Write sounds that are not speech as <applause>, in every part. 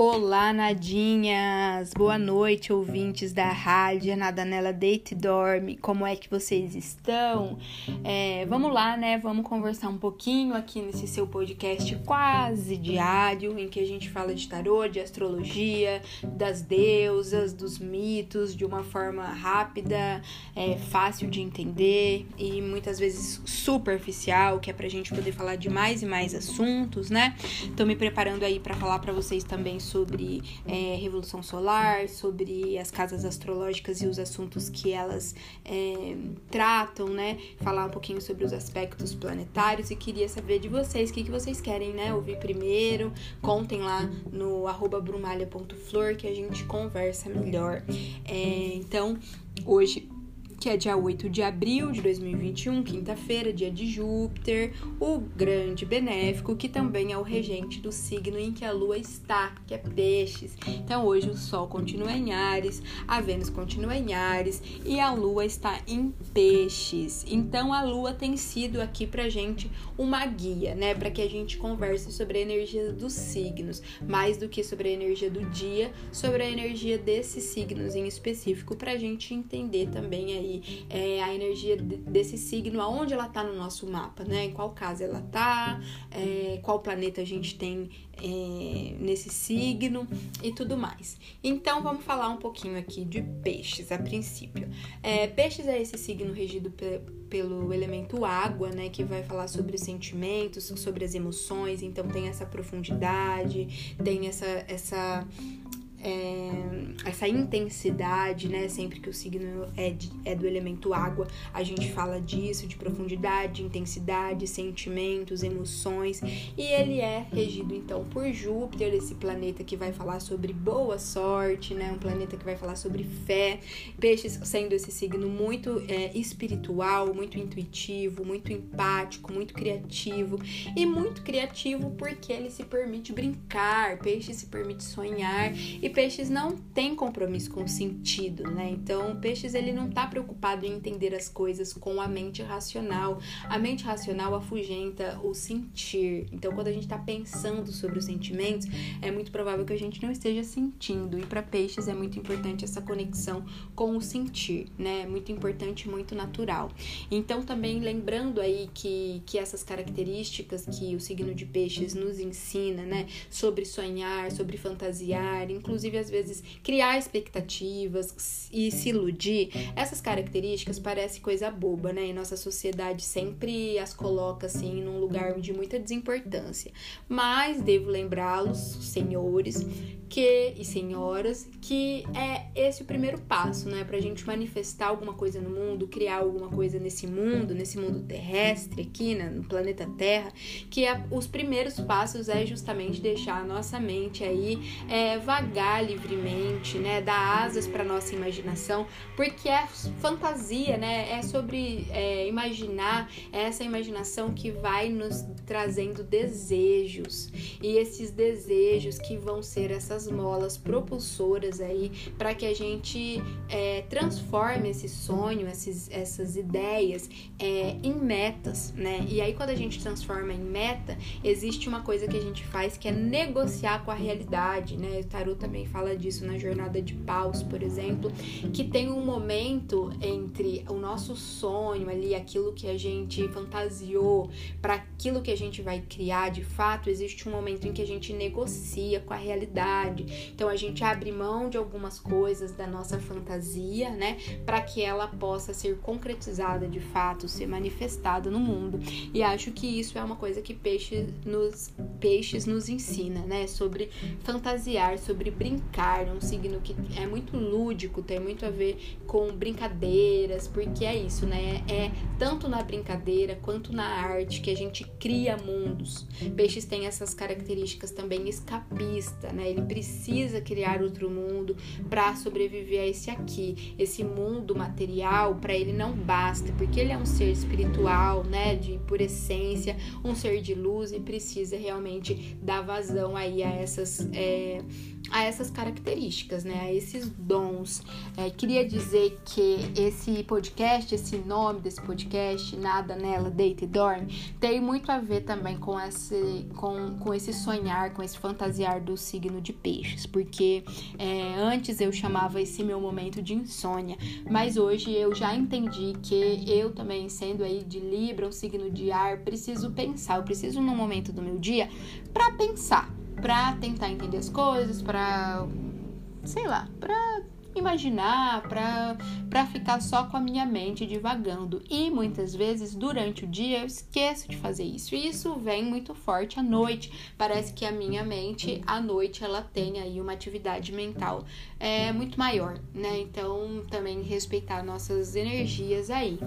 Olá, nadinhas! Boa noite, ouvintes da rádio Nada Nela Deita e Dorme. Como é que vocês estão? É, vamos lá, né? Vamos conversar um pouquinho aqui nesse seu podcast quase diário, em que a gente fala de tarô, de astrologia, das deusas, dos mitos, de uma forma rápida, é, fácil de entender e muitas vezes superficial, que é pra gente poder falar de mais e mais assuntos, né? Tô me preparando aí para falar para vocês também sobre é, Revolução Solar, sobre as casas astrológicas e os assuntos que elas é, tratam, né? Falar um pouquinho sobre os aspectos planetários e queria saber de vocês o que, que vocês querem, né? Ouvir primeiro, contem lá no brumalha.flor que a gente conversa melhor. É, então, hoje que é dia 8 de abril de 2021, quinta-feira, dia de Júpiter, o grande benéfico, que também é o regente do signo em que a lua está, que é Peixes. Então hoje o Sol continua em Ares, a Vênus continua em Ares e a lua está em Peixes. Então a lua tem sido aqui pra gente uma guia, né, para que a gente converse sobre a energia dos signos, mais do que sobre a energia do dia, sobre a energia desses signos em específico, pra gente entender também aí é, a energia desse signo, aonde ela tá no nosso mapa, né? Em qual casa ela tá, é, qual planeta a gente tem é, nesse signo e tudo mais. Então vamos falar um pouquinho aqui de peixes a princípio. É, peixes é esse signo regido pe pelo elemento água, né? Que vai falar sobre os sentimentos, sobre as emoções. Então tem essa profundidade, tem essa essa é, essa intensidade, né? Sempre que o signo é, de, é do elemento água, a gente fala disso, de profundidade, intensidade, sentimentos, emoções. E ele é regido então por Júpiter, esse planeta que vai falar sobre boa sorte, né? Um planeta que vai falar sobre fé. Peixes sendo esse signo muito é, espiritual, muito intuitivo, muito empático, muito criativo e muito criativo porque ele se permite brincar. Peixe se permite sonhar e e peixes não tem compromisso com o sentido, né? Então, peixes ele não tá preocupado em entender as coisas com a mente racional. A mente racional afugenta o sentir. Então, quando a gente tá pensando sobre os sentimentos, é muito provável que a gente não esteja sentindo. E para peixes é muito importante essa conexão com o sentir, né? É muito importante, muito natural. Então, também lembrando aí que, que essas características que o signo de peixes nos ensina, né? Sobre sonhar, sobre fantasiar, inclusive inclusive às vezes criar expectativas e se iludir, essas características parecem coisa boba, né? E nossa sociedade sempre as coloca assim num lugar de muita desimportância. Mas devo lembrá-los, senhores, que e senhoras, que é esse o primeiro passo, né, pra gente manifestar alguma coisa no mundo, criar alguma coisa nesse mundo, nesse mundo terrestre aqui, né, no planeta Terra, que é, os primeiros passos é justamente deixar a nossa mente aí é, vagar livremente, né, dar asas para nossa imaginação, porque é fantasia, né, é sobre é, imaginar, essa imaginação que vai nos trazendo desejos. E esses desejos que vão ser essas essas molas propulsoras aí para que a gente é, transforme esse sonho, esses, essas ideias é, em metas, né? E aí quando a gente transforma em meta, existe uma coisa que a gente faz que é negociar com a realidade, né? O Tarot também fala disso na jornada de paus, por exemplo, que tem um momento entre nosso sonho ali, aquilo que a gente fantasiou, para aquilo que a gente vai criar de fato, existe um momento em que a gente negocia com a realidade então a gente abre mão de algumas coisas da nossa fantasia, né, para que ela possa ser concretizada de fato, ser manifestada no mundo. E acho que isso é uma coisa que peixe nos, peixes nos ensina, né, sobre fantasiar, sobre brincar, um signo que é muito lúdico, tem muito a ver com brincadeiras, porque é isso, né? É tanto na brincadeira quanto na arte que a gente cria mundos. Peixes tem essas características também escapista, né? Ele precisa criar outro mundo para sobreviver a esse aqui. Esse mundo material para ele não basta, porque ele é um ser espiritual, né, de por essência, um ser de luz e precisa realmente dar vazão aí a essas é, a essas características, né? A esses dons. É, queria dizer que esse podcast, esse nome desse podcast, Nada Nela, Deita e Dorme, tem muito a ver também com esse, com, com esse sonhar, com esse fantasiar do signo de peixes, porque é, antes eu chamava esse meu momento de insônia, mas hoje eu já entendi que eu também, sendo aí de Libra, um signo de ar, preciso pensar, eu preciso num momento do meu dia para pensar para tentar entender as coisas, para sei lá, para imaginar, para ficar só com a minha mente divagando. E muitas vezes durante o dia eu esqueço de fazer isso. E isso vem muito forte à noite. Parece que a minha mente à noite ela tem aí uma atividade mental é muito maior, né? Então também respeitar nossas energias aí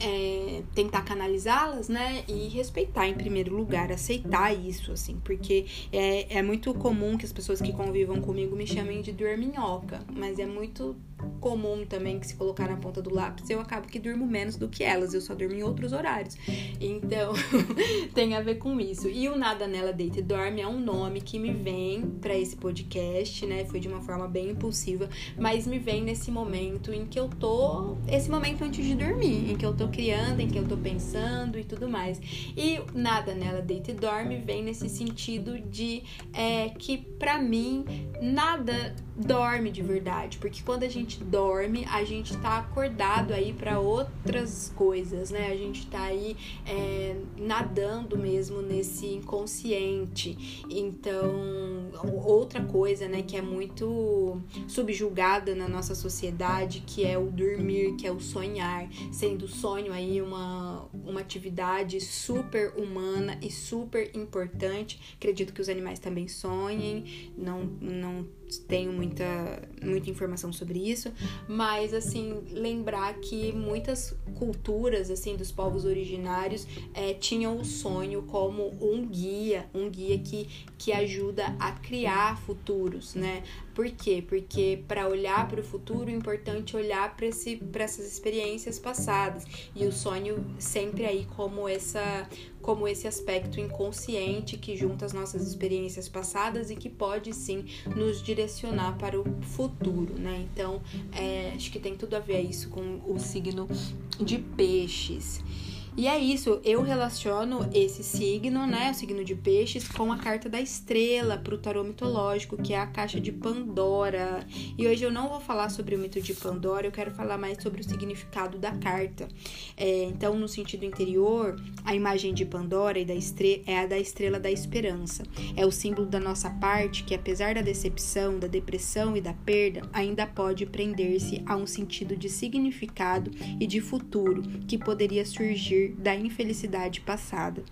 é, tentar canalizá-las, né? E respeitar em primeiro lugar, aceitar isso, assim, porque é, é muito comum que as pessoas que convivam comigo me chamem de dorminhoca, mas é muito comum também que se colocar na ponta do lápis, eu acabo que durmo menos do que elas, eu só durmo em outros horários. Então, <laughs> tem a ver com isso. E o Nada Nela Deita e Dorme é um nome que me vem para esse podcast, né? Foi de uma forma bem impulsiva, mas me vem nesse momento em que eu tô, esse momento antes de dormir, em que eu tô criando, em que eu tô pensando e tudo mais. E Nada Nela Deita e Dorme vem nesse sentido de é, que para mim nada dorme de verdade, porque quando a gente dorme, a gente tá acordado aí para outras coisas, né? A gente tá aí é, nadando mesmo nesse inconsciente. Então, outra coisa, né, que é muito subjugada na nossa sociedade, que é o dormir, que é o sonhar, sendo o sonho aí uma, uma atividade super humana e super importante. Acredito que os animais também sonhem, não, não tenho muita, muita informação sobre isso, mas assim, lembrar que muitas culturas assim dos povos originários é, tinham o sonho como um guia, um guia que, que ajuda a criar futuros, né? Por quê? Porque para olhar para o futuro é importante olhar para essas experiências passadas e o sonho sempre aí como essa como esse aspecto inconsciente que junta as nossas experiências passadas e que pode sim nos direcionar para o futuro, né? Então, é, acho que tem tudo a ver isso com o signo de peixes. E é isso, eu relaciono esse signo, né, o signo de peixes, com a carta da estrela para o tarô mitológico, que é a caixa de Pandora. E hoje eu não vou falar sobre o mito de Pandora, eu quero falar mais sobre o significado da carta. É, então, no sentido interior, a imagem de Pandora e da estrela é a da estrela da esperança. É o símbolo da nossa parte que, apesar da decepção, da depressão e da perda, ainda pode prender-se a um sentido de significado e de futuro que poderia surgir da infelicidade passada.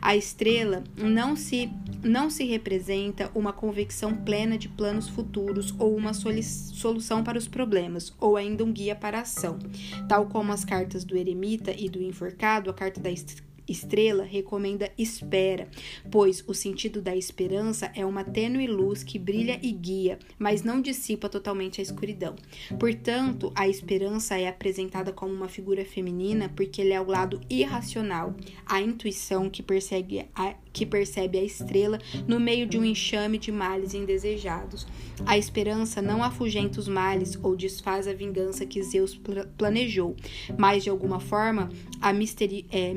A estrela não se não se representa uma convicção plena de planos futuros ou uma solução para os problemas, ou ainda um guia para a ação. Tal como as cartas do eremita e do enforcado, a carta da estrela Estrela recomenda espera, pois o sentido da esperança é uma tênue luz que brilha e guia, mas não dissipa totalmente a escuridão. Portanto, a esperança é apresentada como uma figura feminina porque ele é o lado irracional, a intuição que persegue a, que percebe a estrela no meio de um enxame de males indesejados. A esperança não afugenta os males ou desfaz a vingança que Zeus planejou, mas de alguma forma, a misteri é,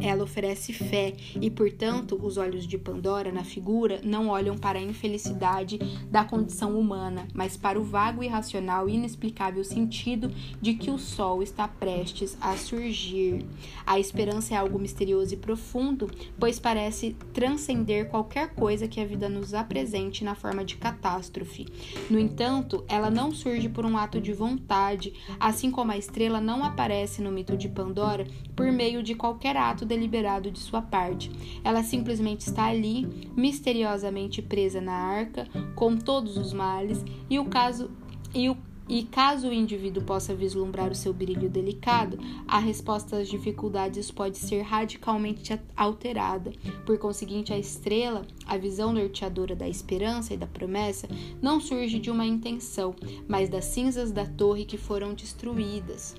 ela oferece fé e, portanto, os olhos de Pandora na figura não olham para a infelicidade da condição humana, mas para o vago, irracional e inexplicável sentido de que o sol está prestes a surgir. A esperança é algo misterioso e profundo, pois parece transcender qualquer coisa que a vida nos apresente na forma de catástrofe. No entanto, ela não surge por um ato de vontade, assim como a estrela não aparece no mito de Pandora por meio de qualquer ato deliberado de sua parte. Ela simplesmente está ali, misteriosamente presa na arca, com todos os males, e o caso e o e caso o indivíduo possa vislumbrar o seu brilho delicado, a resposta às dificuldades pode ser radicalmente alterada. Por conseguinte, a estrela, a visão norteadora da esperança e da promessa, não surge de uma intenção, mas das cinzas da torre que foram destruídas.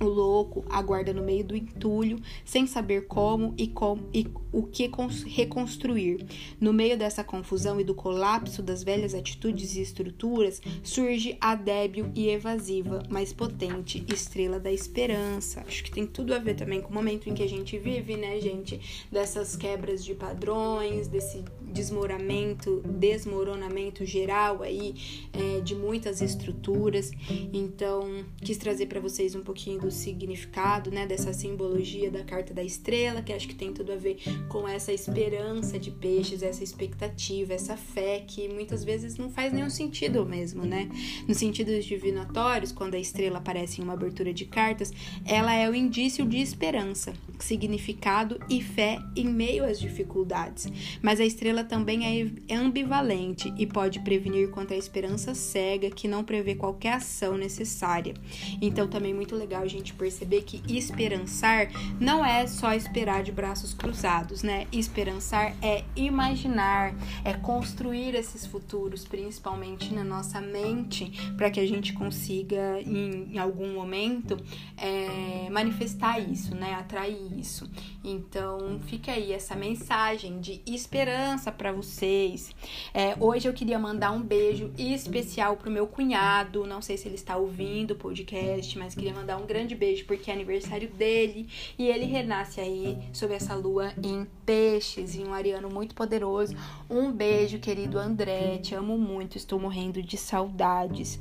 O louco aguarda no meio do entulho, sem saber como e, como, e o que reconstruir. No meio dessa confusão e do colapso das velhas atitudes e estruturas, surge a débil e evasiva, mas potente estrela da esperança. Acho que tem tudo a ver também com o momento em que a gente vive, né, gente? Dessas quebras de padrões, desse desmoramento, desmoronamento geral aí é, de muitas estruturas. Então, quis trazer para vocês um pouquinho do significado, né, dessa simbologia da carta da estrela, que acho que tem tudo a ver com essa esperança de peixes, essa expectativa, essa fé que muitas vezes não faz nenhum sentido mesmo, né? No sentido divinatórios, quando a estrela aparece em uma abertura de cartas, ela é o indício de esperança, significado e fé em meio às dificuldades. Mas a estrela também é ambivalente e pode prevenir contra a esperança cega que não prevê qualquer ação necessária. Então também muito legal a gente perceber que esperançar não é só esperar de braços cruzados, né? Esperançar é imaginar, é construir esses futuros, principalmente na nossa mente, para que a gente consiga em, em algum momento é, manifestar isso, né? Atrair isso. Então fica aí essa mensagem de esperança para vocês. É, hoje eu queria mandar um beijo especial pro meu cunhado. Não sei se ele está ouvindo o podcast, mas queria mandar um grande beijo porque é aniversário dele e ele renasce aí sob essa lua em peixes e um ariano muito poderoso. Um beijo, querido André. Te amo muito, estou morrendo de saudades.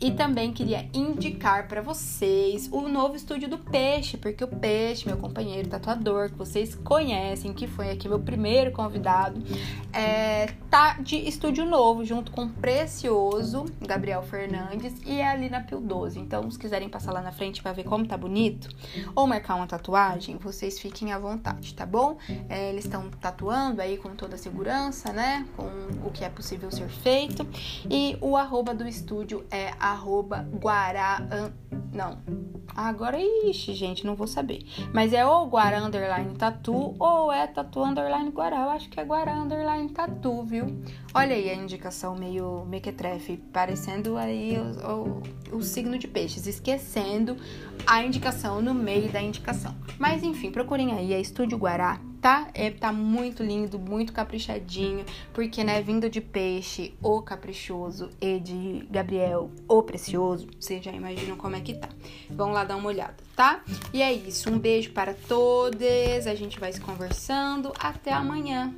E também queria indicar para vocês o novo estúdio do Peixe, porque o Peixe, meu companheiro tatuador, que vocês conhecem, que foi aqui meu primeiro convidado, é, tá de estúdio novo, junto com o Precioso, Gabriel Fernandes, e é ali na Pio 12. Então, se quiserem passar lá na frente para ver como tá bonito, ou marcar uma tatuagem, vocês fiquem à vontade, tá bom? É, eles estão tatuando aí com toda a segurança, né? Com o que é possível ser feito. E o arroba do estúdio é arroba guará... Não, agora, ixi, gente, não vou saber. Mas é ou Guará Underline Tatu ou é Tatu Underline Guará. Eu acho que é Guará Underline Tatu, viu? Olha aí a indicação meio mequetrefe, parecendo aí o, o, o signo de peixes, esquecendo a indicação no meio da indicação. Mas enfim, procurem aí, é Estúdio Guará tá? É, tá muito lindo, muito caprichadinho, porque, né, vindo de peixe, o caprichoso, e de Gabriel, o precioso, vocês já imaginam como é que tá. Vão lá dar uma olhada, tá? E é isso, um beijo para todos, a gente vai se conversando, até amanhã.